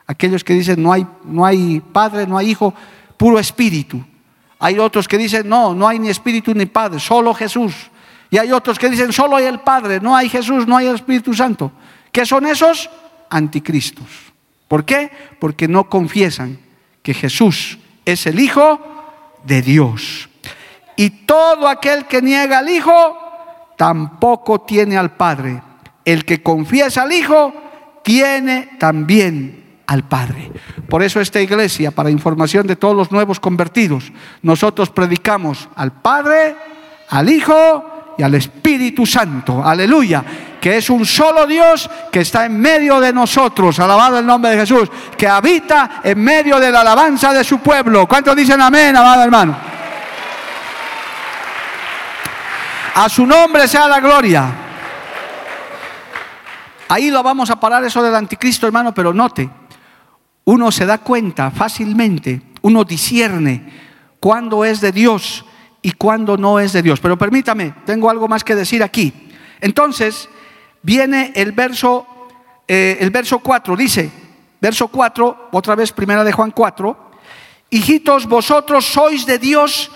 B: Aquellos que dicen no hay, no hay Padre, no hay Hijo, puro Espíritu. Hay otros que dicen no, no hay ni Espíritu ni Padre, solo Jesús. Y hay otros que dicen, solo hay el Padre, no hay Jesús, no hay el Espíritu Santo. ¿Qué son esos? Anticristos. ¿Por qué? Porque no confiesan que Jesús es el Hijo de Dios. Y todo aquel que niega al Hijo, tampoco tiene al Padre. El que confiesa al Hijo, tiene también al Padre. Por eso esta iglesia, para información de todos los nuevos convertidos, nosotros predicamos al Padre, al Hijo y al Espíritu Santo. Aleluya. Que es un solo Dios que está en medio de nosotros. Alabado el nombre de Jesús. Que habita en medio de la alabanza de su pueblo. ¿Cuántos dicen amén, amado hermano? A su nombre sea la gloria. Ahí lo vamos a parar eso del anticristo, hermano, pero note, uno se da cuenta fácilmente, uno discierne cuándo es de Dios y cuando no es de Dios. Pero permítame, tengo algo más que decir aquí. Entonces, viene el verso, eh, el verso 4, dice, verso 4, otra vez primera de Juan 4, hijitos, vosotros sois de Dios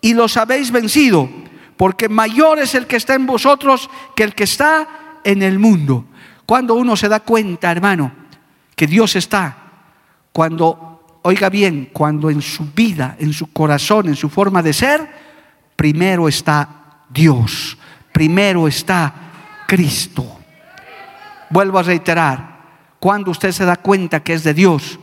B: y los habéis vencido, porque mayor es el que está en vosotros que el que está en el mundo. Cuando uno se da cuenta, hermano, que Dios está, cuando oiga bien, cuando en su vida, en su corazón, en su forma de ser, primero está Dios, primero está Cristo. Vuelvo a reiterar, cuando usted se da cuenta que es de Dios,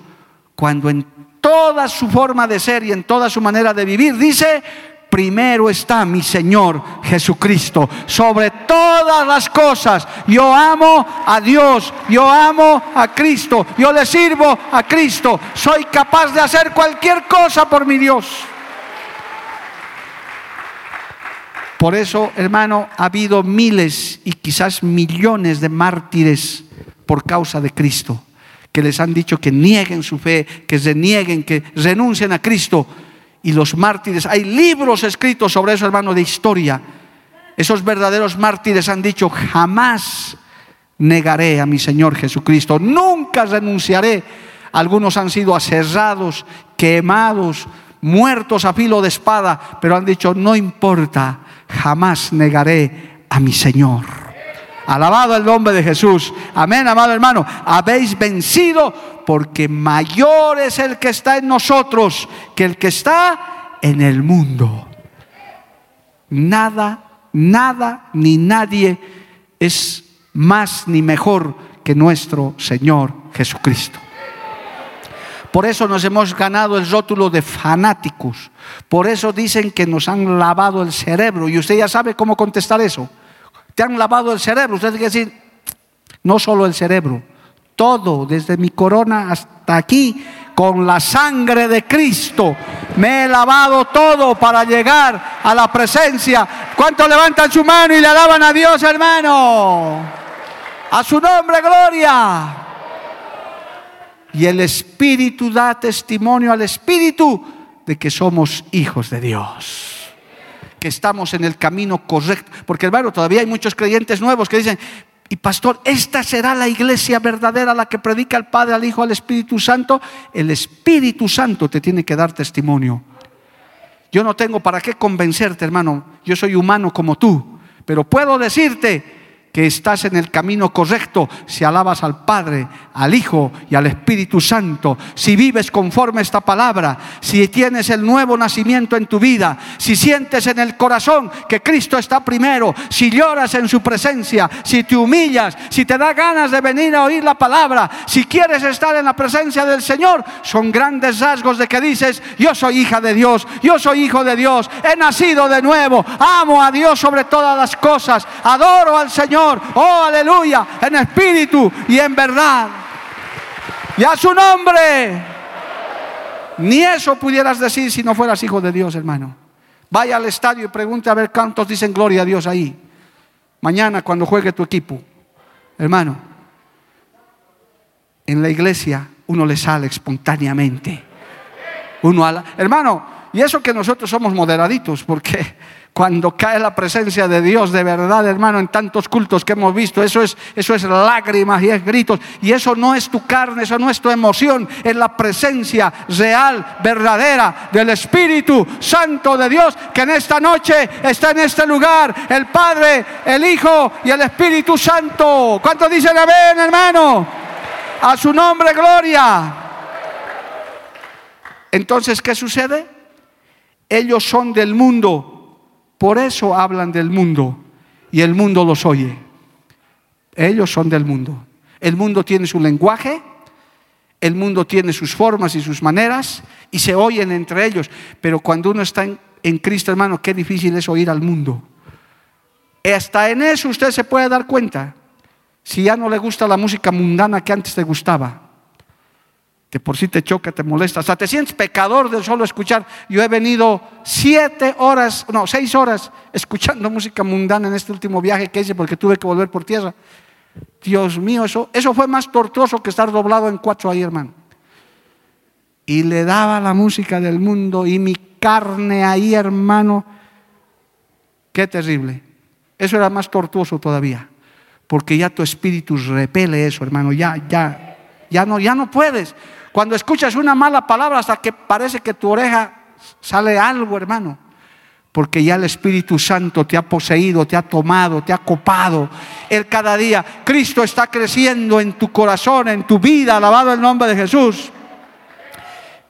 B: cuando en toda su forma de ser y en toda su manera de vivir, dice, primero está mi Señor Jesucristo. Sobre todas las cosas, yo amo a Dios, yo amo a Cristo, yo le sirvo a Cristo. Soy capaz de hacer cualquier cosa por mi Dios. Por eso, hermano, ha habido miles y quizás millones de mártires por causa de Cristo, que les han dicho que nieguen su fe, que se nieguen, que renuncien a Cristo y los mártires. Hay libros escritos sobre eso, hermano, de historia. Esos verdaderos mártires han dicho, jamás negaré a mi Señor Jesucristo, nunca renunciaré. Algunos han sido aserrados, quemados, muertos a filo de espada, pero han dicho, no importa, jamás negaré a mi Señor. Alabado el nombre de Jesús. Amén, amado hermano. Habéis vencido porque mayor es el que está en nosotros que el que está en el mundo. Nada, nada ni nadie es más ni mejor que nuestro Señor Jesucristo. Por eso nos hemos ganado el rótulo de fanáticos. Por eso dicen que nos han lavado el cerebro. Y usted ya sabe cómo contestar eso. Te han lavado el cerebro. Usted tiene que decir, no solo el cerebro, todo, desde mi corona hasta aquí, con la sangre de Cristo. Me he lavado todo para llegar a la presencia. ¿Cuántos levantan su mano y le alaban a Dios, hermano? A su nombre, gloria. Y el Espíritu da testimonio al Espíritu de que somos hijos de Dios que estamos en el camino correcto. Porque hermano, todavía hay muchos creyentes nuevos que dicen, y pastor, esta será la iglesia verdadera, la que predica al Padre, al Hijo, al Espíritu Santo. El Espíritu Santo te tiene que dar testimonio. Yo no tengo para qué convencerte, hermano. Yo soy humano como tú. Pero puedo decirte que estás en el camino correcto si alabas al Padre, al Hijo y al Espíritu Santo, si vives conforme a esta palabra, si tienes el nuevo nacimiento en tu vida, si sientes en el corazón que Cristo está primero, si lloras en su presencia, si te humillas, si te da ganas de venir a oír la palabra, si quieres estar en la presencia del Señor, son grandes rasgos de que dices, yo soy hija de Dios, yo soy hijo de Dios, he nacido de nuevo, amo a Dios sobre todas las cosas, adoro al Señor Oh, aleluya. En espíritu y en verdad. Y a su nombre. Ni eso pudieras decir si no fueras hijo de Dios, hermano. Vaya al estadio y pregunte a ver cuántos dicen gloria a Dios ahí. Mañana cuando juegue tu equipo. Hermano, en la iglesia uno le sale espontáneamente. Uno hermano, y eso que nosotros somos moderaditos, porque cuando cae la presencia de Dios de verdad, hermano, en tantos cultos que hemos visto, eso es, eso es lágrimas y es gritos. Y eso no es tu carne, eso no es tu emoción, es la presencia real, verdadera del Espíritu Santo de Dios que en esta noche está en este lugar. El Padre, el Hijo y el Espíritu Santo. ¿Cuántos dicen amén, hermano? A su nombre, gloria. Entonces, ¿qué sucede? Ellos son del mundo por eso hablan del mundo y el mundo los oye. Ellos son del mundo. El mundo tiene su lenguaje, el mundo tiene sus formas y sus maneras y se oyen entre ellos. Pero cuando uno está en, Cristo, hermano, qué difícil es oír al mundo. Hasta en eso usted se puede dar cuenta. Si ya no le gusta la música mundana que antes te gustaba que por si te choca, te molesta, hasta te sientes pecador de solo escuchar. Yo he venido siete horas, no, seis horas escuchando música mundana en este último viaje que hice porque tuve que volver por tierra. Dios mío, eso, eso fue más tortuoso que estar doblado en cuatro ahí, hermano. Y le daba la música del mundo y mi carne ahí, hermano. Qué terrible. Eso era más tortuoso todavía, porque ya tu espíritu repele eso, hermano. Ya, ya, ya no, ya no puedes. Cuando escuchas una mala palabra hasta que parece que tu oreja sale algo, hermano. Porque ya el Espíritu Santo te ha poseído, te ha tomado, te ha copado. Él cada día, Cristo está creciendo en tu corazón, en tu vida, alabado el nombre de Jesús.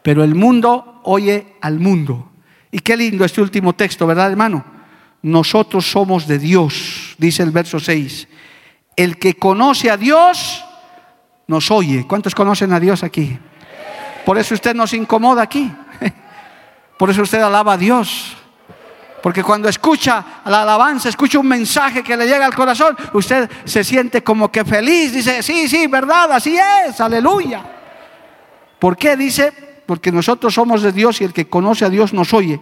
B: Pero el mundo oye al mundo. Y qué lindo este último texto, ¿verdad, hermano? Nosotros somos de Dios, dice el verso 6. El que conoce a Dios, nos oye. ¿Cuántos conocen a Dios aquí? Por eso usted nos incomoda aquí. Por eso usted alaba a Dios. Porque cuando escucha la alabanza, escucha un mensaje que le llega al corazón, usted se siente como que feliz. Dice, sí, sí, verdad, así es, aleluya. ¿Por qué? Dice, porque nosotros somos de Dios y el que conoce a Dios nos oye.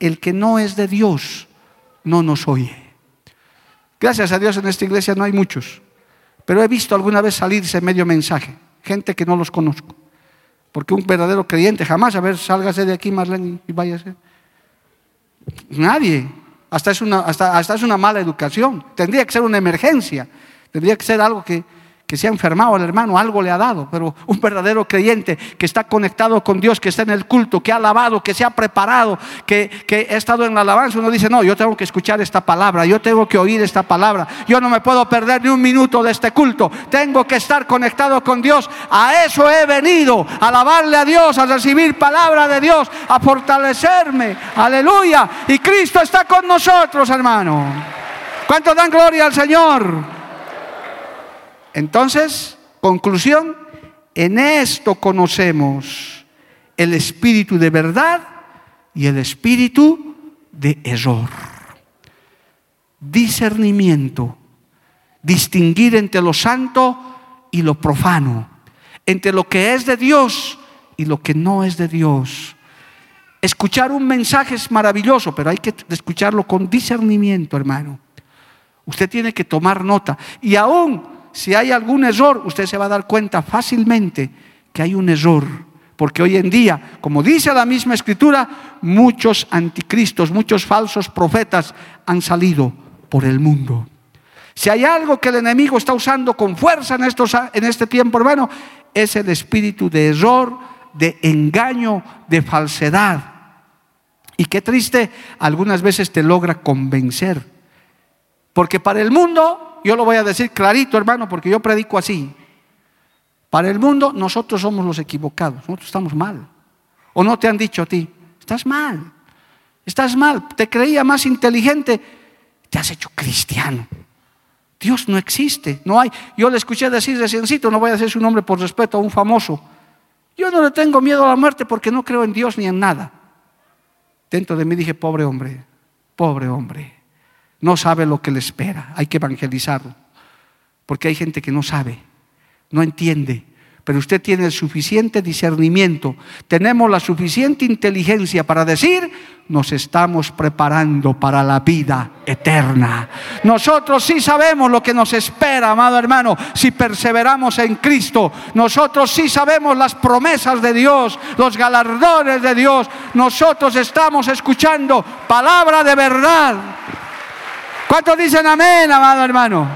B: El que no es de Dios no nos oye. Gracias a Dios en esta iglesia no hay muchos, pero he visto alguna vez salirse medio mensaje, gente que no los conozco. Porque un verdadero creyente jamás, a ver, sálgase de aquí, Marlene, y váyase. Nadie. Hasta es, una, hasta, hasta es una mala educación. Tendría que ser una emergencia. Tendría que ser algo que, que se ha enfermado el hermano, algo le ha dado, pero un verdadero creyente que está conectado con Dios, que está en el culto, que ha alabado, que se ha preparado, que, que ha estado en la alabanza, uno dice, no, yo tengo que escuchar esta palabra, yo tengo que oír esta palabra, yo no me puedo perder ni un minuto de este culto, tengo que estar conectado con Dios, a eso he venido, alabarle a Dios, a recibir palabra de Dios, a fortalecerme, aleluya, y Cristo está con nosotros, hermano. ¿Cuántos dan gloria al Señor? Entonces, conclusión, en esto conocemos el espíritu de verdad y el espíritu de error. Discernimiento, distinguir entre lo santo y lo profano, entre lo que es de Dios y lo que no es de Dios. Escuchar un mensaje es maravilloso, pero hay que escucharlo con discernimiento, hermano. Usted tiene que tomar nota. Y aún si hay algún error, usted se va a dar cuenta fácilmente que hay un error. Porque hoy en día, como dice la misma escritura, muchos anticristos, muchos falsos profetas han salido por el mundo. Si hay algo que el enemigo está usando con fuerza en, estos, en este tiempo, hermano, es el espíritu de error, de engaño, de falsedad. Y qué triste, algunas veces te logra convencer. Porque para el mundo yo lo voy a decir clarito, hermano, porque yo predico así. Para el mundo, nosotros somos los equivocados, nosotros estamos mal. ¿O no te han dicho a ti? Estás mal, estás mal, te creía más inteligente, te has hecho cristiano. Dios no existe, no hay. Yo le escuché decir reciencito, no voy a decir su nombre por respeto a un famoso. Yo no le tengo miedo a la muerte porque no creo en Dios ni en nada. Dentro de mí dije, pobre hombre, pobre hombre no sabe lo que le espera. Hay que evangelizarlo. Porque hay gente que no sabe, no entiende. Pero usted tiene el suficiente discernimiento, tenemos la suficiente inteligencia para decir, nos estamos preparando para la vida eterna. Nosotros sí sabemos lo que nos espera, amado hermano, si perseveramos en Cristo. Nosotros sí sabemos las promesas de Dios, los galardones de Dios. Nosotros estamos escuchando palabra de verdad ¿Cuántos dicen amén, amado hermano?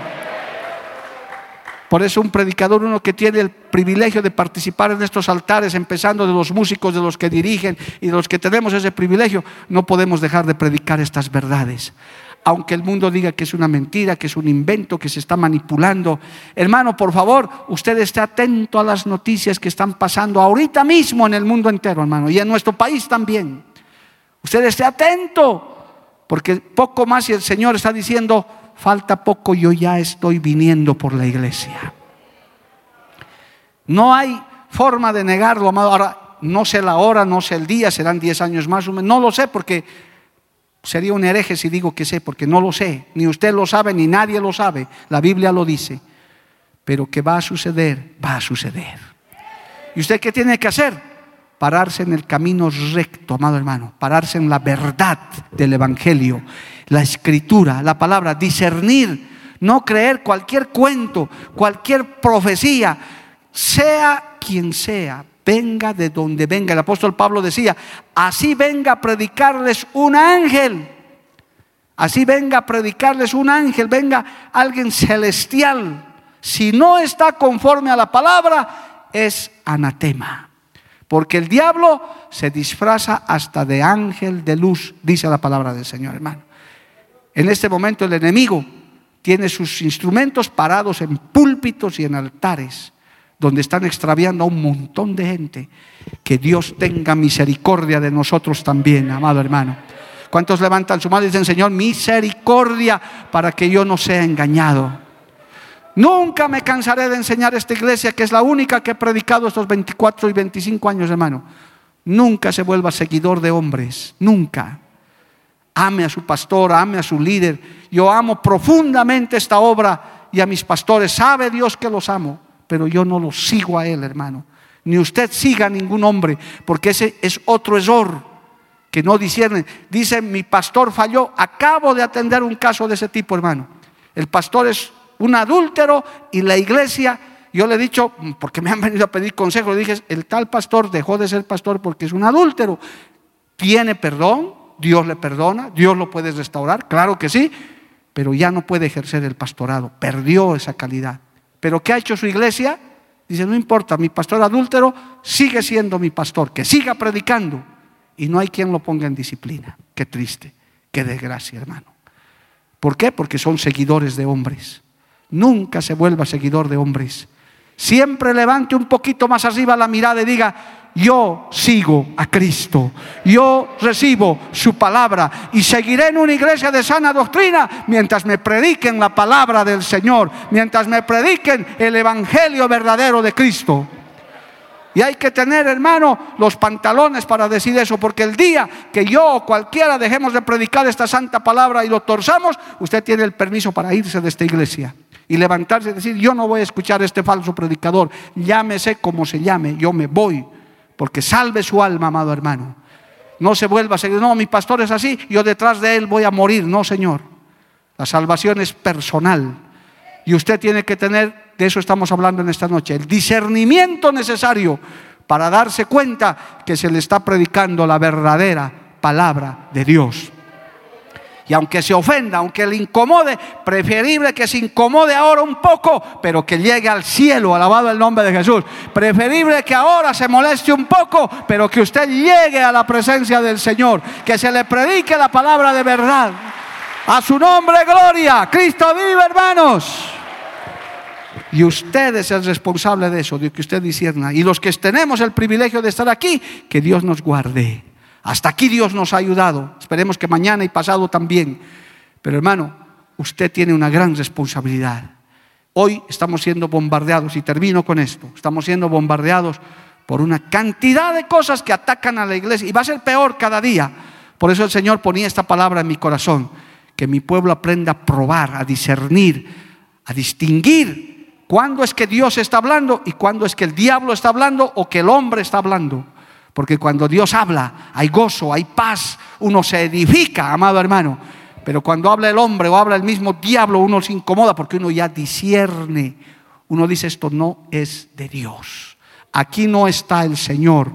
B: Por eso un predicador, uno que tiene el privilegio de participar en estos altares, empezando de los músicos, de los que dirigen y de los que tenemos ese privilegio, no podemos dejar de predicar estas verdades. Aunque el mundo diga que es una mentira, que es un invento, que se está manipulando. Hermano, por favor, usted esté atento a las noticias que están pasando ahorita mismo en el mundo entero, hermano, y en nuestro país también. Usted esté atento porque poco más y el Señor está diciendo, falta poco, yo ya estoy viniendo por la iglesia. No hay forma de negarlo, amado. Ahora, no sé la hora, no sé el día, serán 10 años más o menos. No lo sé porque sería un hereje si digo que sé, porque no lo sé. Ni usted lo sabe, ni nadie lo sabe. La Biblia lo dice. Pero que va a suceder, va a suceder. ¿Y usted qué tiene que hacer? Pararse en el camino recto, amado hermano, pararse en la verdad del Evangelio, la escritura, la palabra, discernir, no creer cualquier cuento, cualquier profecía, sea quien sea, venga de donde venga. El apóstol Pablo decía, así venga a predicarles un ángel, así venga a predicarles un ángel, venga alguien celestial. Si no está conforme a la palabra, es anatema. Porque el diablo se disfraza hasta de ángel de luz, dice la palabra del Señor, hermano. En este momento el enemigo tiene sus instrumentos parados en púlpitos y en altares, donde están extraviando a un montón de gente. Que Dios tenga misericordia de nosotros también, amado hermano. ¿Cuántos levantan su mano y dicen, Señor, misericordia para que yo no sea engañado? Nunca me cansaré de enseñar esta iglesia, que es la única que he predicado estos 24 y 25 años, hermano. Nunca se vuelva seguidor de hombres, nunca. Ame a su pastor, ame a su líder. Yo amo profundamente esta obra y a mis pastores. Sabe Dios que los amo, pero yo no los sigo a él, hermano. Ni usted siga a ningún hombre, porque ese es otro error que no disciernen. Dice, mi pastor falló. Acabo de atender un caso de ese tipo, hermano. El pastor es un adúltero y la iglesia, yo le he dicho, porque me han venido a pedir consejo, le dije, el tal pastor dejó de ser pastor porque es un adúltero. ¿Tiene perdón? Dios le perdona, Dios lo puede restaurar, claro que sí, pero ya no puede ejercer el pastorado, perdió esa calidad. ¿Pero qué ha hecho su iglesia? Dice, no importa, mi pastor adúltero sigue siendo mi pastor, que siga predicando. Y no hay quien lo ponga en disciplina. Qué triste, qué desgracia, hermano. ¿Por qué? Porque son seguidores de hombres. Nunca se vuelva seguidor de hombres. Siempre levante un poquito más arriba la mirada y diga, yo sigo a Cristo, yo recibo su palabra y seguiré en una iglesia de sana doctrina mientras me prediquen la palabra del Señor, mientras me prediquen el Evangelio verdadero de Cristo. Y hay que tener, hermano, los pantalones para decir eso, porque el día que yo o cualquiera dejemos de predicar esta santa palabra y lo torzamos, usted tiene el permiso para irse de esta iglesia y levantarse y decir, yo no voy a escuchar a este falso predicador, llámese como se llame, yo me voy, porque salve su alma, amado hermano. No se vuelva a seguir, no, mi pastor es así, yo detrás de él voy a morir, no, Señor. La salvación es personal y usted tiene que tener, de eso estamos hablando en esta noche, el discernimiento necesario para darse cuenta que se le está predicando la verdadera palabra de Dios. Y aunque se ofenda, aunque le incomode, preferible que se incomode ahora un poco, pero que llegue al cielo, alabado el nombre de Jesús. Preferible que ahora se moleste un poco, pero que usted llegue a la presencia del Señor, que se le predique la palabra de verdad. A su nombre, gloria. Cristo vive, hermanos. Y usted es el responsable de eso, de que usted disierna. Y los que tenemos el privilegio de estar aquí, que Dios nos guarde. Hasta aquí Dios nos ha ayudado. Esperemos que mañana y pasado también. Pero hermano, usted tiene una gran responsabilidad. Hoy estamos siendo bombardeados, y termino con esto, estamos siendo bombardeados por una cantidad de cosas que atacan a la iglesia y va a ser peor cada día. Por eso el Señor ponía esta palabra en mi corazón, que mi pueblo aprenda a probar, a discernir, a distinguir cuándo es que Dios está hablando y cuándo es que el diablo está hablando o que el hombre está hablando. Porque cuando Dios habla, hay gozo, hay paz, uno se edifica, amado hermano. Pero cuando habla el hombre o habla el mismo diablo, uno se incomoda porque uno ya discierne. Uno dice, esto no es de Dios. Aquí no está el Señor.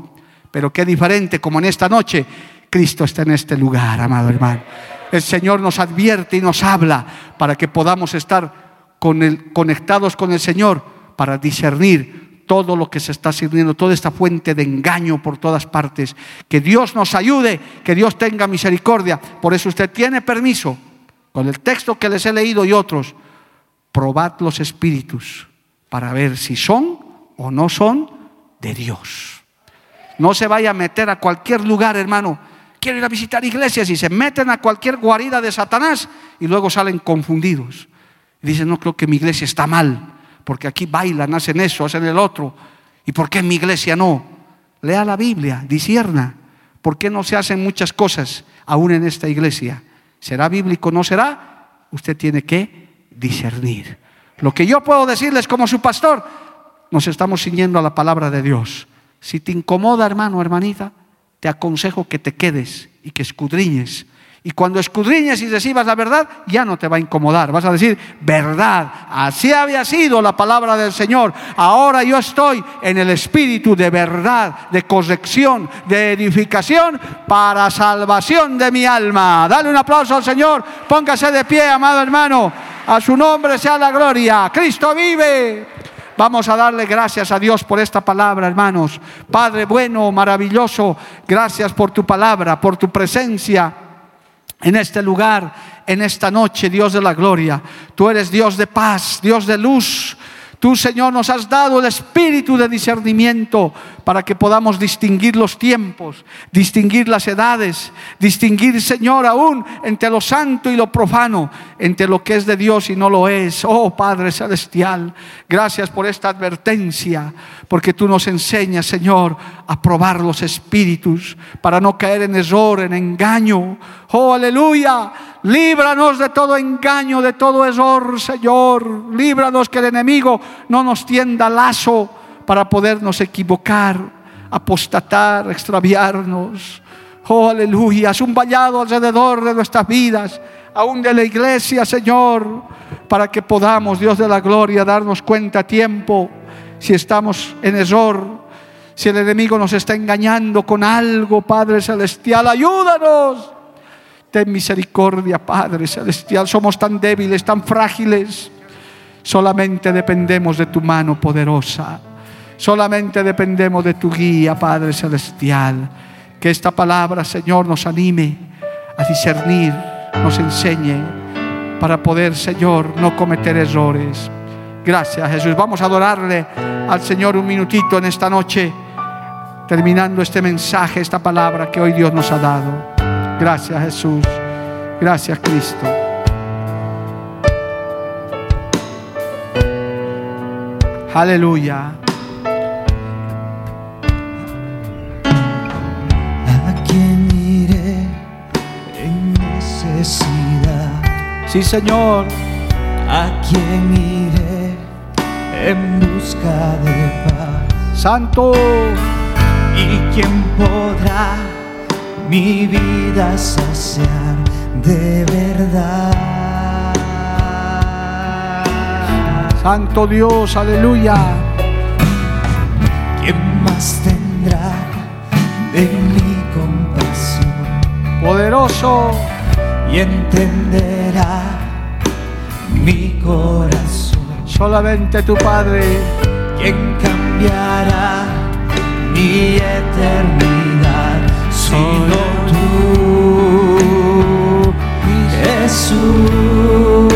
B: Pero qué diferente, como en esta noche, Cristo está en este lugar, amado hermano. El Señor nos advierte y nos habla para que podamos estar conectados con el Señor para discernir todo lo que se está sirviendo, toda esta fuente de engaño por todas partes. Que Dios nos ayude, que Dios tenga misericordia. Por eso usted tiene permiso, con el texto que les he leído y otros, probad los espíritus para ver si son o no son de Dios. No se vaya a meter a cualquier lugar, hermano. Quiero ir a visitar iglesias y se meten a cualquier guarida de Satanás y luego salen confundidos. Dicen, no creo que mi iglesia está mal porque aquí bailan, hacen eso, hacen el otro. ¿Y por qué en mi iglesia no? Lea la Biblia, disierna. ¿Por qué no se hacen muchas cosas aún en esta iglesia? ¿Será bíblico no será? Usted tiene que discernir. Lo que yo puedo decirles como su pastor, nos estamos ciñendo a la palabra de Dios. Si te incomoda, hermano, hermanita, te aconsejo que te quedes y que escudriñes y cuando escudriñes y recibas la verdad, ya no te va a incomodar. Vas a decir, verdad, así había sido la palabra del Señor. Ahora yo estoy en el espíritu de verdad, de corrección, de edificación para salvación de mi alma. Dale un aplauso al Señor. Póngase de pie, amado hermano. A su nombre sea la gloria. Cristo vive. Vamos a darle gracias a Dios por esta palabra, hermanos. Padre bueno, maravilloso, gracias por tu palabra, por tu presencia en este lugar, en esta noche, Dios de la gloria. Tú eres Dios de paz, Dios de luz. Tú, Señor, nos has dado el espíritu de discernimiento. para que podamos distinguir los tiempos, distinguir las edades, distinguir, Señor, aún entre lo santo y lo profano, entre lo que es de Dios y no lo es. Oh Padre Celestial, gracias por esta advertencia, porque tú nos enseñas, Señor, a probar los espíritus para no caer en error, en engaño. Oh, aleluya. Líbranos de todo engaño, de todo error, Señor. Líbranos que el enemigo no nos tienda lazo para podernos equivocar, apostatar, extraviarnos. Oh, aleluya. Haz un vallado alrededor de nuestras vidas, aún de la iglesia, Señor, para que podamos, Dios de la gloria, darnos cuenta a tiempo si estamos en error, si el enemigo nos está engañando con algo, Padre Celestial. Ayúdanos. Ten misericordia, Padre Celestial. Somos tan débiles, tan frágiles. Solamente dependemos de tu mano poderosa. Solamente dependemos de tu guía, Padre Celestial. Que esta palabra, Señor, nos anime a discernir, nos enseñe para poder, Señor, no cometer errores. Gracias, Jesús. Vamos a adorarle al Señor un minutito en esta noche, terminando este mensaje, esta palabra que hoy Dios nos ha dado. Gracias Jesús. Gracias Cristo. Aleluya.
C: ¿A quién iré en necesidad?
B: Sí, Señor.
C: ¿A quién iré en busca de paz?
B: Santo.
C: ¿Y quién podrá mi vida saciar de verdad?
B: Santo Dios, aleluya.
C: ¿Quién más tendrá de mi compasión
B: Poderoso.
C: y entenderá mi corazón?
B: Solamente tu Padre.
C: ¿Quién cambiará mi eternidad sino tú, Jesús?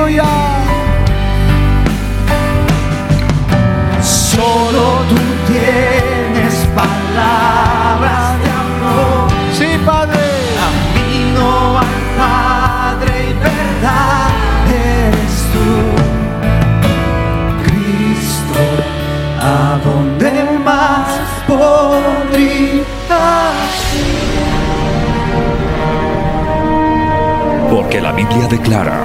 B: Aleluya.
C: Solo tú tienes palabras de amor,
B: Sí, Padre.
C: camino al Padre y verdad eres tú. Cristo, ¿a dónde más podrías
A: Porque la Biblia declara,